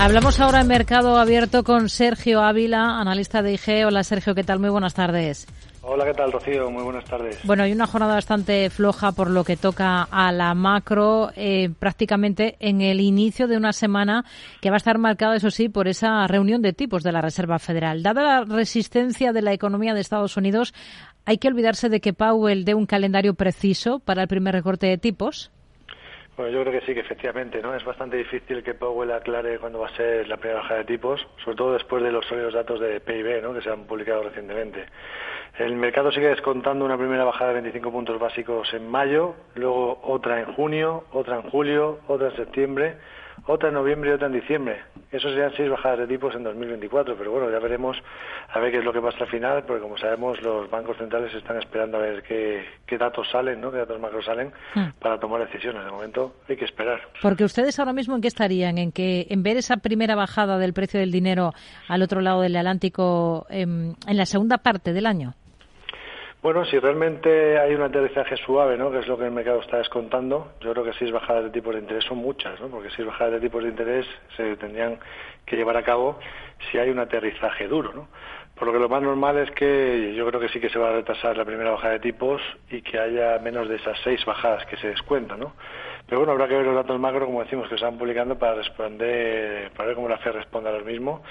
Hablamos ahora en Mercado Abierto con Sergio Ávila, analista de IG. Hola Sergio, ¿qué tal? Muy buenas tardes. Hola, ¿qué tal, Rocío? Muy buenas tardes. Bueno, hay una jornada bastante floja por lo que toca a la macro, eh, prácticamente en el inicio de una semana que va a estar marcada, eso sí, por esa reunión de tipos de la Reserva Federal. Dada la resistencia de la economía de Estados Unidos, ¿hay que olvidarse de que Powell dé un calendario preciso para el primer recorte de tipos? Bueno, yo creo que sí, que efectivamente, ¿no? Es bastante difícil que Powell aclare cuándo va a ser la primera bajada de tipos, sobre todo después de los sólidos datos de PIB, ¿no? Que se han publicado recientemente. El mercado sigue descontando una primera bajada de 25 puntos básicos en mayo, luego otra en junio, otra en julio, otra en septiembre otra en noviembre y otra en diciembre. Eso serían seis bajadas de tipos en 2024, pero bueno, ya veremos a ver qué es lo que pasa al final, porque como sabemos los bancos centrales están esperando a ver qué, datos salen, ¿no? qué datos macro salen hmm. para tomar decisiones. De momento hay que esperar. Porque ustedes ahora mismo en qué estarían, en que en ver esa primera bajada del precio del dinero al otro lado del Atlántico em, en la segunda parte del año. Bueno, si realmente hay un aterrizaje suave, ¿no? que es lo que el mercado está descontando, yo creo que seis bajadas de tipos de interés son muchas, ¿no? porque seis bajadas de tipos de interés se tendrían que llevar a cabo si hay un aterrizaje duro. ¿no? Por lo que lo más normal es que yo creo que sí que se va a retrasar la primera bajada de tipos y que haya menos de esas seis bajadas que se descuentan. ¿no? Pero bueno, habrá que ver los datos macro, como decimos, que se van publicando para responder, para ver cómo la FED responde a lo mismo.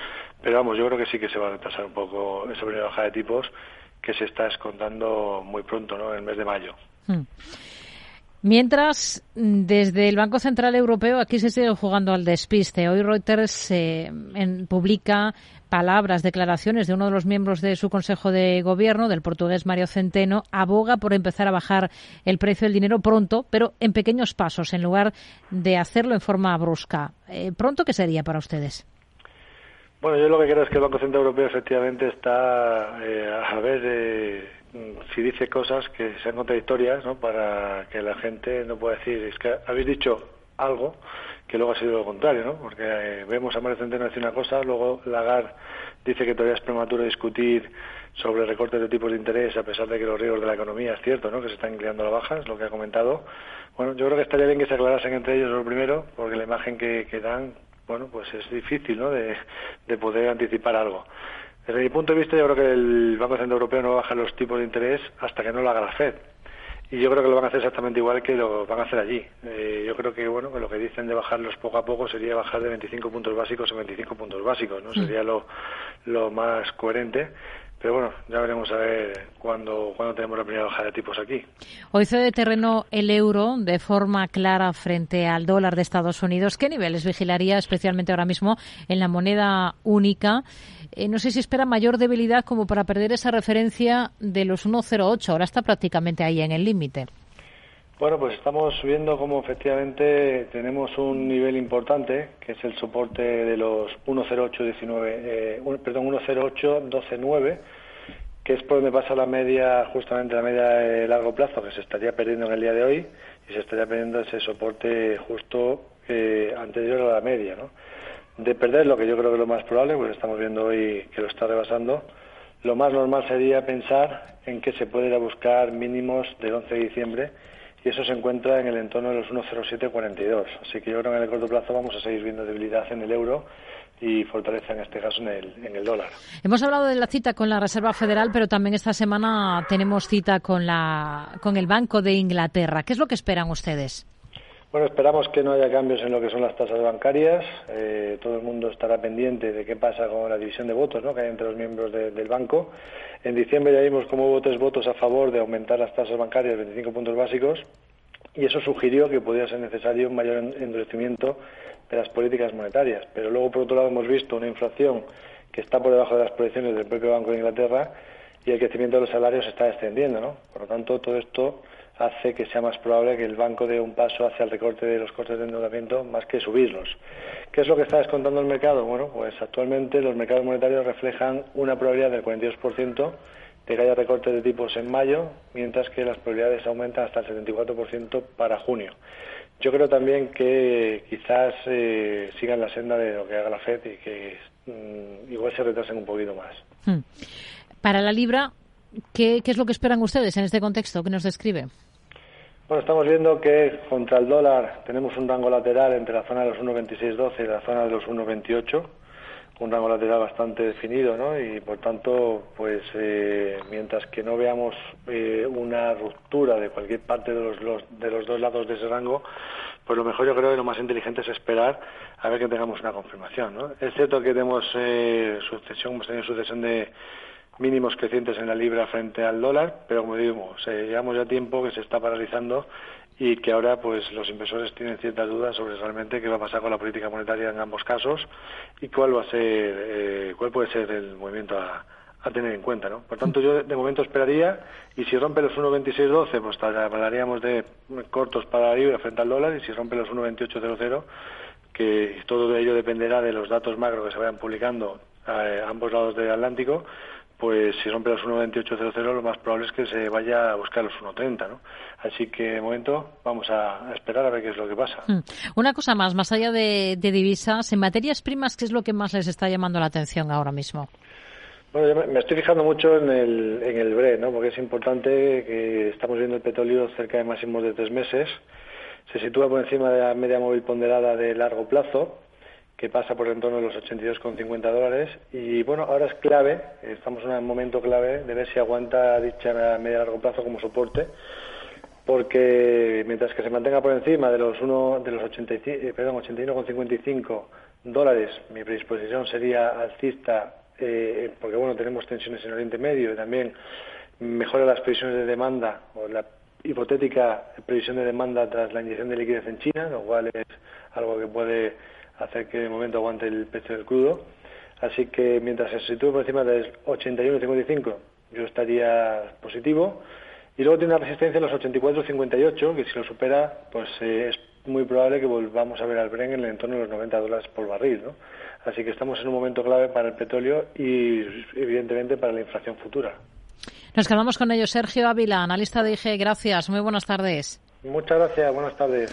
Pero vamos, yo creo que sí que se va a retrasar un poco esa primera bajada de tipos que se está escontando muy pronto, ¿no? En el mes de mayo. Hmm. Mientras, desde el Banco Central Europeo aquí se sigue jugando al despiste. Hoy Reuters eh, publica palabras, declaraciones de uno de los miembros de su Consejo de Gobierno, del portugués Mario Centeno, aboga por empezar a bajar el precio del dinero pronto, pero en pequeños pasos, en lugar de hacerlo en forma brusca. Eh, ¿Pronto qué sería para ustedes? Bueno, yo lo que creo es que el Banco Central Europeo efectivamente está eh, a ver eh, si dice cosas que sean contradictorias, ¿no? Para que la gente no pueda decir, es que habéis dicho algo que luego ha sido lo contrario, ¿no? Porque eh, vemos a Mario Centeno decir una cosa, luego Lagarde dice que todavía es prematuro discutir sobre recortes de tipos de interés, a pesar de que los riesgos de la economía es cierto, ¿no? Que se están inclinando a la baja, es lo que ha comentado. Bueno, yo creo que estaría bien que se aclarasen entre ellos lo primero, porque la imagen que dan bueno, pues es difícil ¿no? de, poder anticipar algo. Desde mi punto de vista, yo creo que el Banco Central Europeo no va a bajar los tipos de interés hasta que no lo haga la Fed. Y yo creo que lo van a hacer exactamente igual que lo van a hacer allí. Eh, yo creo que bueno que lo que dicen de bajarlos poco a poco sería bajar de 25 puntos básicos a 25 puntos básicos, ¿no? Mm. Sería lo, lo más coherente. Pero bueno, ya veremos a ver cuándo, cuándo tenemos la primera bajada de tipos aquí. Hoy cede terreno el euro de forma clara frente al dólar de Estados Unidos. ¿Qué niveles vigilaría especialmente ahora mismo en la moneda única? Eh, no sé si espera mayor debilidad como para perder esa referencia de los 1,08. Ahora está prácticamente ahí en el límite. Bueno, pues estamos viendo como efectivamente tenemos un nivel importante, que es el soporte de los 108.19, eh, perdón, 108.12.9, que es por donde pasa la media, justamente la media de largo plazo, que se estaría perdiendo en el día de hoy, y se estaría perdiendo ese soporte justo eh, anterior a la media, ¿no? De perder lo que yo creo que es lo más probable, pues estamos viendo hoy que lo está rebasando, lo más normal sería pensar en que se puede ir a buscar mínimos del 11 de diciembre y eso se encuentra en el entorno de los 1,0742. Así que yo creo que en el corto plazo vamos a seguir viendo debilidad en el euro y fortaleza en este caso en el, en el dólar. Hemos hablado de la cita con la Reserva Federal, pero también esta semana tenemos cita con, la, con el Banco de Inglaterra. ¿Qué es lo que esperan ustedes? Bueno, esperamos que no haya cambios en lo que son las tasas bancarias. Eh, todo el mundo estará pendiente de qué pasa con la división de votos ¿no? que hay entre los miembros del banco. En diciembre ya vimos cómo hubo tres votos a favor de aumentar las tasas bancarias 25 puntos básicos y eso sugirió que podía ser necesario un mayor endurecimiento de las políticas monetarias. Pero luego, por otro lado, hemos visto una inflación que está por debajo de las proyecciones del propio Banco de Inglaterra y el crecimiento de los salarios está descendiendo. ¿no? Por lo tanto, todo esto hace que sea más probable que el banco dé un paso hacia el recorte de los costes de endeudamiento más que subirlos. ¿Qué es lo que está descontando el mercado? Bueno, pues actualmente los mercados monetarios reflejan una probabilidad del 42% de que haya recortes de tipos en mayo, mientras que las probabilidades aumentan hasta el 74% para junio. Yo creo también que quizás eh, sigan la senda de lo que haga la FED y que mm, igual se retrasen un poquito más. Hmm. Para la libra, ¿qué, ¿qué es lo que esperan ustedes en este contexto que nos describe? Bueno, estamos viendo que contra el dólar tenemos un rango lateral entre la zona de los 1,2612 y la zona de los 1,28, un rango lateral bastante definido, ¿no? Y por tanto, pues eh, mientras que no veamos eh, una ruptura de cualquier parte de los, de los dos lados de ese rango, pues lo mejor yo creo que lo más inteligente es esperar a ver que tengamos una confirmación, ¿no? Es cierto que tenemos eh, sucesión, hemos tenido sucesión de mínimos crecientes en la libra frente al dólar, pero como digo, llevamos ya tiempo que se está paralizando y que ahora pues los inversores tienen ciertas dudas sobre realmente qué va a pasar con la política monetaria en ambos casos y cuál va a ser eh, cuál puede ser el movimiento a, tener en cuenta, ¿no? Por tanto, yo de momento esperaría y si rompe los 1.2612, pues hablaríamos de cortos para la libra frente al dólar y si rompe los 1.2800, que todo ello dependerá de los datos macro que se vayan publicando a ambos lados del Atlántico, pues si rompe los 1.2800 lo más probable es que se vaya a buscar los 1.30, ¿no? Así que de momento vamos a esperar a ver qué es lo que pasa. Hmm. Una cosa más, más allá de, divisas, en materias primas, ¿qué es lo que más les está llamando la atención ahora mismo? Bueno, yo me estoy fijando mucho en el, en el BRE, ¿no? Porque es importante que estamos viendo el petróleo cerca de máximos de tres meses. Se sitúa por encima de la media móvil ponderada de largo plazo que pasa por el torno de los 82,50 dólares. Y bueno, ahora es clave, estamos en un momento clave de ver si aguanta dicha media largo plazo como soporte, porque mientras que se mantenga por encima de los, uno, de los 85, eh, perdón, 81,55 dólares, mi predisposición sería alcista, eh, porque bueno, tenemos tensiones en Oriente Medio y también mejora las previsiones de demanda o la hipotética previsión de demanda tras la inyección de liquidez en China, lo cual es algo que puede hacer que de momento aguante el precio del crudo. Así que mientras se sitúe por encima del 81,55, yo estaría positivo. Y luego tiene una resistencia en los 84,58, que si lo supera, pues eh, es muy probable que volvamos a ver al Bren en el entorno de los 90 dólares por barril. ¿no? Así que estamos en un momento clave para el petróleo y, evidentemente, para la inflación futura. Nos quedamos con ello. Sergio Ávila, analista de IG. Gracias. Muy buenas tardes. Muchas gracias. Buenas tardes.